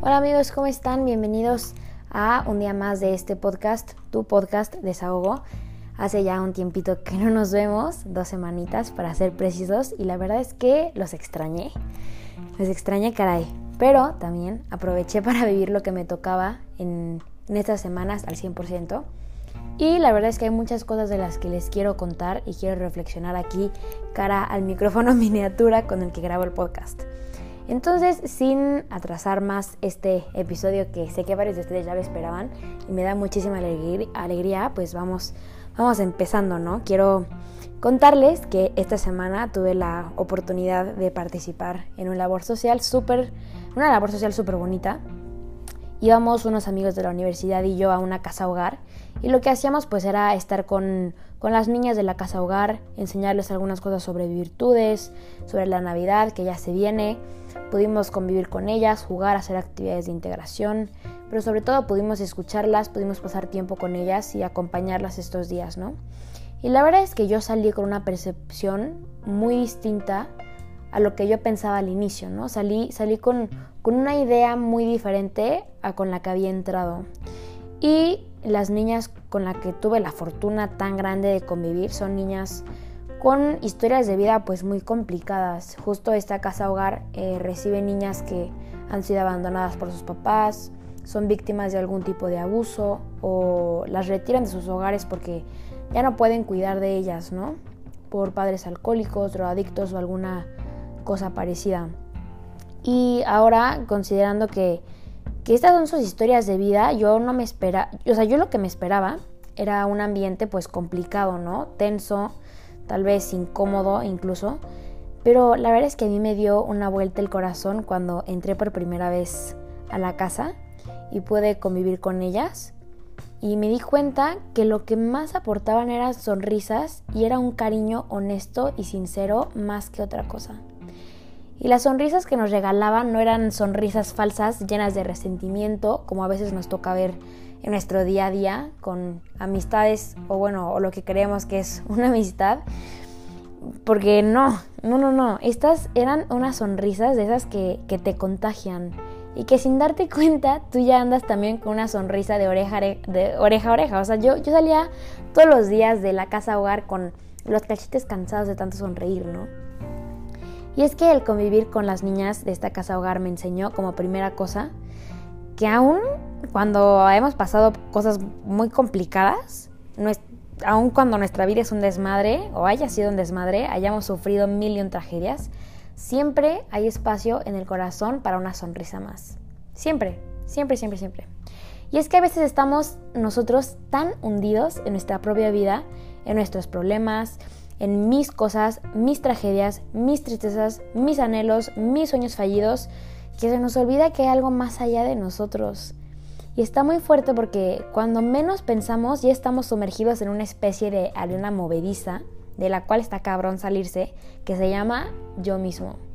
Hola amigos, ¿cómo están? Bienvenidos a un día más de este podcast, tu podcast Desahogo. Hace ya un tiempito que no nos vemos, dos semanitas para ser precisos, y la verdad es que los extrañé. Los extrañé, caray. Pero también aproveché para vivir lo que me tocaba en, en estas semanas al 100%. Y la verdad es que hay muchas cosas de las que les quiero contar y quiero reflexionar aquí cara al micrófono miniatura con el que grabo el podcast. Entonces, sin atrasar más este episodio que sé que varios de ustedes ya lo esperaban y me da muchísima alegría, pues vamos, vamos empezando, ¿no? Quiero contarles que esta semana tuve la oportunidad de participar en una labor social súper, una labor social súper bonita. Íbamos unos amigos de la universidad y yo a una casa hogar y lo que hacíamos pues era estar con, con las niñas de la casa hogar, enseñarles algunas cosas sobre virtudes, sobre la Navidad que ya se viene Pudimos convivir con ellas, jugar, hacer actividades de integración, pero sobre todo pudimos escucharlas, pudimos pasar tiempo con ellas y acompañarlas estos días, ¿no? Y la verdad es que yo salí con una percepción muy distinta a lo que yo pensaba al inicio, ¿no? Salí, salí con, con una idea muy diferente a con la que había entrado. Y las niñas con las que tuve la fortuna tan grande de convivir son niñas con historias de vida pues muy complicadas. Justo esta casa hogar eh, recibe niñas que han sido abandonadas por sus papás, son víctimas de algún tipo de abuso o las retiran de sus hogares porque ya no pueden cuidar de ellas, ¿no? Por padres alcohólicos, drogadictos o alguna cosa parecida. Y ahora, considerando que, estas son sus historias de vida, yo no me espera, o sea, yo lo que me esperaba era un ambiente pues complicado, ¿no? Tenso, tal vez incómodo incluso, pero la verdad es que a mí me dio una vuelta el corazón cuando entré por primera vez a la casa y pude convivir con ellas y me di cuenta que lo que más aportaban eran sonrisas y era un cariño honesto y sincero más que otra cosa. Y las sonrisas que nos regalaban no eran sonrisas falsas llenas de resentimiento, como a veces nos toca ver en nuestro día a día con amistades o bueno, o lo que creemos que es una amistad. Porque no, no, no, no. Estas eran unas sonrisas de esas que, te contagian. Y que sin darte cuenta, tú ya andas también con una sonrisa de oreja, de oreja a oreja. O sea, yo, yo salía todos los días de la casa hogar con los cachetes cansados de tanto sonreír, ¿no? Y es que el convivir con las niñas de esta casa hogar me enseñó como primera cosa que aún cuando hemos pasado cosas muy complicadas, aun cuando nuestra vida es un desmadre o haya sido un desmadre, hayamos sufrido mil y un tragedias, siempre hay espacio en el corazón para una sonrisa más. Siempre, siempre, siempre, siempre. Y es que a veces estamos nosotros tan hundidos en nuestra propia vida, en nuestros problemas, en mis cosas, mis tragedias, mis tristezas, mis anhelos, mis sueños fallidos, que se nos olvida que hay algo más allá de nosotros. Y está muy fuerte porque cuando menos pensamos ya estamos sumergidos en una especie de arena movediza, de la cual está cabrón salirse, que se llama yo mismo.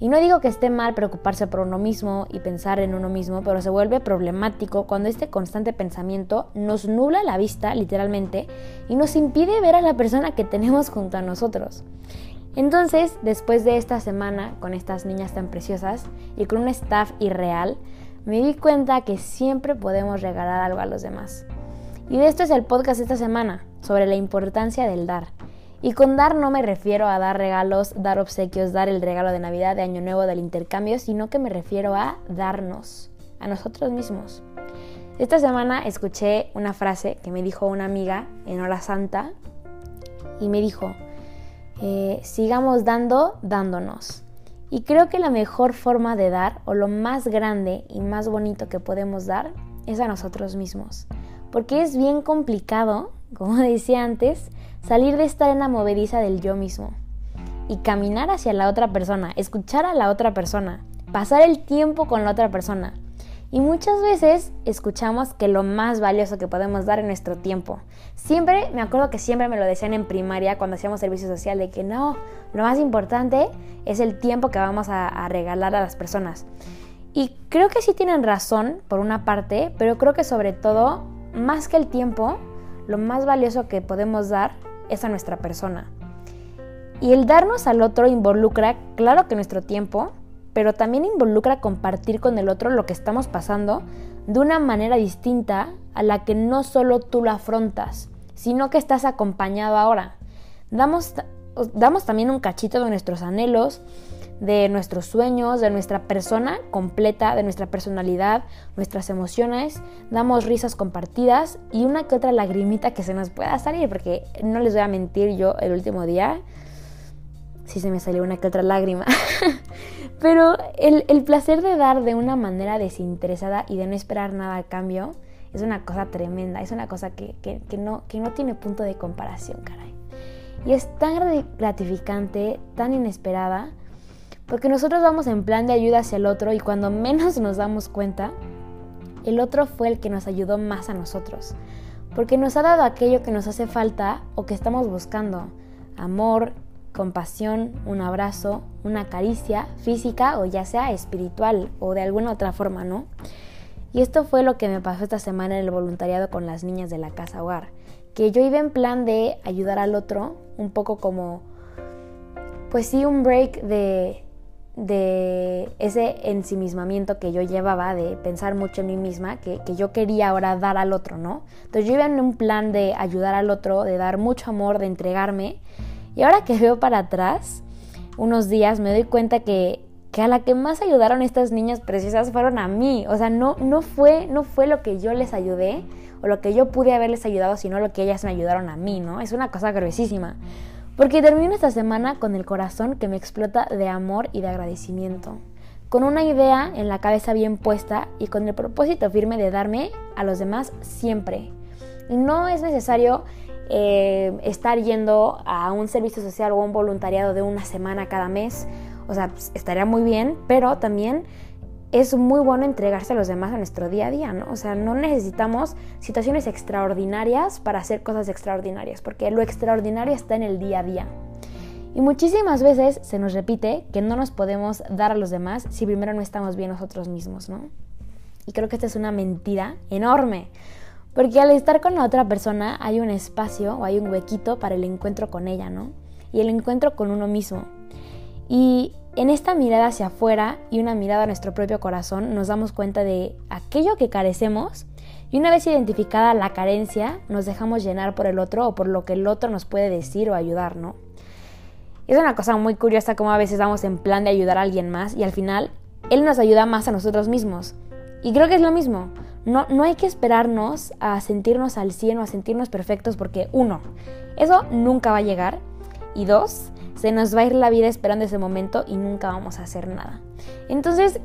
Y no digo que esté mal preocuparse por uno mismo y pensar en uno mismo, pero se vuelve problemático cuando este constante pensamiento nos nubla la vista, literalmente, y nos impide ver a la persona que tenemos junto a nosotros. Entonces, después de esta semana con estas niñas tan preciosas y con un staff irreal, me di cuenta que siempre podemos regalar algo a los demás. Y de esto es el podcast esta semana, sobre la importancia del dar. Y con dar no me refiero a dar regalos, dar obsequios, dar el regalo de Navidad, de Año Nuevo, del intercambio, sino que me refiero a darnos, a nosotros mismos. Esta semana escuché una frase que me dijo una amiga en hora santa y me dijo, eh, sigamos dando, dándonos. Y creo que la mejor forma de dar, o lo más grande y más bonito que podemos dar, es a nosotros mismos. Porque es bien complicado, como decía antes, salir de estar en la movediza del yo mismo. Y caminar hacia la otra persona, escuchar a la otra persona, pasar el tiempo con la otra persona. Y muchas veces escuchamos que lo más valioso que podemos dar es nuestro tiempo. Siempre, me acuerdo que siempre me lo decían en primaria cuando hacíamos servicio social, de que no, lo más importante es el tiempo que vamos a regalar a las personas. Y creo que sí tienen razón por una parte, pero creo que sobre todo, más que el tiempo, lo más valioso que podemos dar es a nuestra persona. Y el darnos al otro involucra, claro que nuestro tiempo, pero también involucra compartir con el otro lo que estamos pasando de una manera distinta a la que no solo tú lo afrontas, sino que estás acompañado ahora. Damos, damos también un cachito de nuestros anhelos, de nuestros sueños, de nuestra persona completa, de nuestra personalidad, nuestras emociones, damos risas compartidas y una que otra lagrimita que se nos pueda salir, porque no les voy a mentir, yo el último día sí se me salió una que otra lágrima. Pero el, placer de dar de una manera desinteresada y de no esperar nada a cambio es una cosa tremenda, es una cosa que, no, que no tiene punto de comparación, caray. Y es tan gratificante, tan inesperada, porque nosotros vamos en plan de ayuda hacia el otro y cuando menos nos damos cuenta, el otro fue el que nos ayudó más a nosotros. Porque nos ha dado aquello que nos hace falta o que estamos buscando. Amor, compasión, un abrazo, una caricia física o ya sea espiritual o de alguna otra forma, ¿no? Y esto fue lo que me pasó esta semana en el voluntariado con las niñas de la casa hogar. Que yo iba en plan de ayudar al otro, un poco como, pues sí, un break de, de ese ensimismamiento que yo llevaba, de pensar mucho en mí misma, que, yo quería ahora dar al otro, ¿no? Entonces yo iba en un plan de ayudar al otro, de dar mucho amor, de entregarme. Y ahora que veo para atrás, unos días me doy cuenta que, que a la que más ayudaron estas niñas preciosas fueron a mí. O sea, no, no, fue, no fue lo que yo les ayudé o lo que yo pude haberles ayudado, sino lo que ellas me ayudaron a mí, ¿no? Es una cosa gruesísima. Porque termino esta semana con el corazón que me explota de amor y de agradecimiento, con una idea en la cabeza bien puesta y con el propósito firme de darme a los demás siempre. No es necesario eh, estar yendo a un servicio social o un voluntariado de una semana cada mes. O sea, pues, estaría muy bien, pero también es muy bueno entregarse a los demás a nuestro día a día, ¿no? O sea, no necesitamos situaciones extraordinarias para hacer cosas extraordinarias, porque lo extraordinario está en el día a día. Y muchísimas veces se nos repite que no nos podemos dar a los demás si primero no estamos bien nosotros mismos, ¿no? Y creo que esta es una mentira enorme, porque al estar con la otra persona hay un espacio o hay un huequito para el encuentro con ella, ¿no? Y el encuentro con uno mismo. Y en esta mirada hacia afuera y una mirada a nuestro propio corazón nos damos cuenta de aquello que carecemos y una vez identificada la carencia nos dejamos llenar por el otro o por lo que el otro nos puede decir o ayudar, ¿no? Es una cosa muy curiosa como a veces vamos en plan de ayudar a alguien más y al final él nos ayuda más a nosotros mismos. Y creo que es lo mismo. No, no hay que esperarnos a sentirnos al 100 o a sentirnos perfectos porque uno, eso nunca va a llegar. Y dos, se nos va a ir la vida esperando ese momento y nunca vamos a hacer nada. Entonces,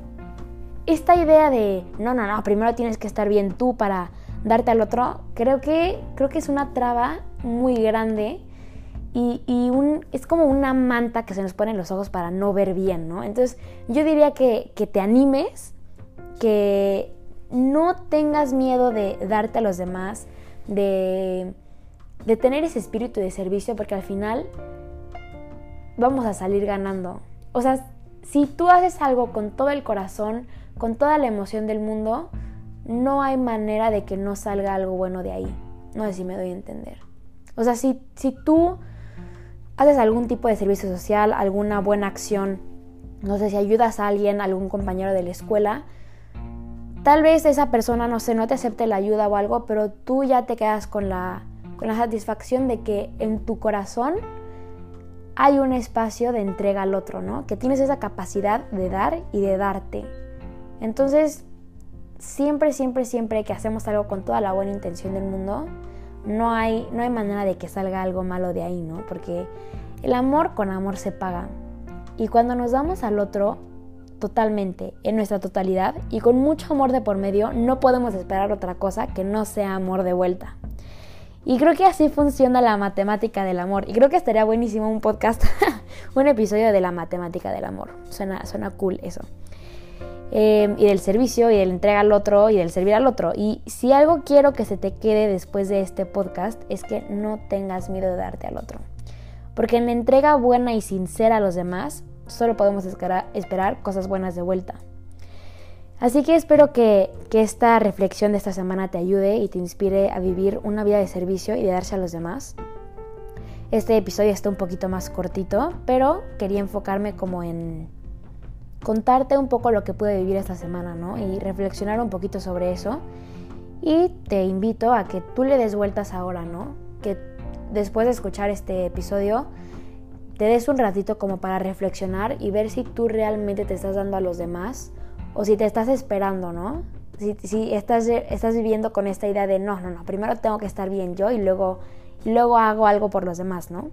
esta idea de, no, no, no, primero tienes que estar bien tú para darte al otro, creo que, creo que es una traba muy grande y, un, es como una manta que se nos pone en los ojos para no ver bien, ¿no? Entonces, yo diría que, que te animes, que no tengas miedo de darte a los demás, de, de tener ese espíritu de servicio, porque al final vamos a salir ganando. O sea, si tú haces algo con todo el corazón, con toda la emoción del mundo, no hay manera de que no salga algo bueno de ahí. No sé si me doy a entender. O sea, si, si tú haces algún tipo de servicio social, alguna buena acción, no sé si ayudas a alguien, algún compañero de la escuela, tal vez esa persona, no sé, no te acepte la ayuda o algo, pero tú ya te quedas con la, con la satisfacción de que en tu corazón hay un espacio de entrega al otro, ¿no? Que tienes esa capacidad de dar y de darte. Entonces, siempre, siempre, siempre que hacemos algo con toda la buena intención del mundo, no hay, no hay manera de que salga algo malo de ahí, ¿no? Porque el amor con amor se paga. Y cuando nos damos al otro totalmente, en nuestra totalidad, y con mucho amor de por medio, no podemos esperar otra cosa que no sea amor de vuelta. Y creo que así funciona la matemática del amor. Y creo que estaría buenísimo un podcast, un episodio de la matemática del amor. Suena, suena cool eso. Em, y del servicio, y del entrega al otro, y del servir al otro. Y si algo quiero que se te quede después de este podcast es que no tengas miedo de darte al otro. Porque en la entrega buena y sincera a los demás, solo podemos esperar cosas buenas de vuelta. Así que espero que, esta reflexión de esta semana te ayude y te inspire a vivir una vida de servicio y de darse a los demás. Este episodio está un poquito más cortito, pero quería enfocarme como en, contarte un poco lo que pude vivir esta semana, ¿no? Y reflexionar un poquito sobre eso. Y te invito a que tú le des vueltas ahora, ¿no? Que después de escuchar este episodio te des un ratito como para reflexionar y ver si tú realmente te estás dando a los demás o si te estás esperando, ¿no? Si, si estás, estás viviendo con esta idea de no, no, no, primero tengo que estar bien yo y luego, luego hago algo por los demás, ¿no?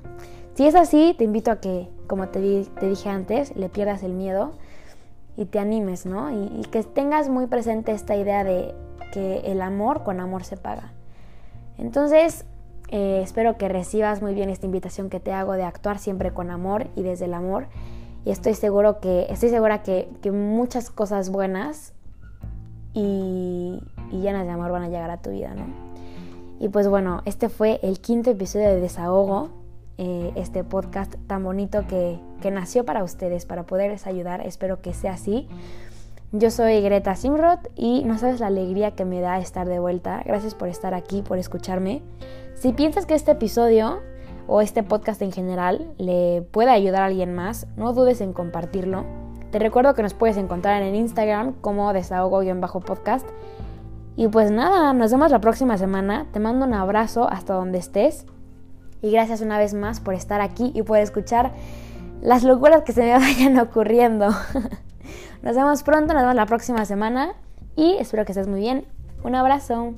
Si es así, te invito a que, como te, dije antes, le pierdas el miedo y te animes, ¿no? Y, y que tengas muy presente esta idea de que el amor con amor se paga. Entonces, eh, espero que recibas muy bien esta invitación que te hago de actuar siempre con amor y desde el amor. Y estoy seguro que, estoy segura que, muchas cosas buenas y, llenas de amor van a llegar a tu vida, ¿no? Y pues bueno, este fue el quinto episodio de Desahogo, eh, este podcast tan bonito que, que nació para ustedes, para poderles ayudar. Espero que sea así. Yo soy Greta Simrod y no sabes la alegría que me da estar de vuelta. Gracias por estar aquí, por escucharme. Si piensas que este episodio o este podcast en general le puede ayudar a alguien más, no dudes en compartirlo. Te recuerdo que nos puedes encontrar en Instagram como desahogo-podcast. Y pues nada, nos vemos la próxima semana. Te mando un abrazo hasta donde estés. Y gracias una vez más por estar aquí y por escuchar las locuras que se me vayan ocurriendo. Nos vemos pronto, nos vemos la próxima semana y espero que estés muy bien. Un abrazo.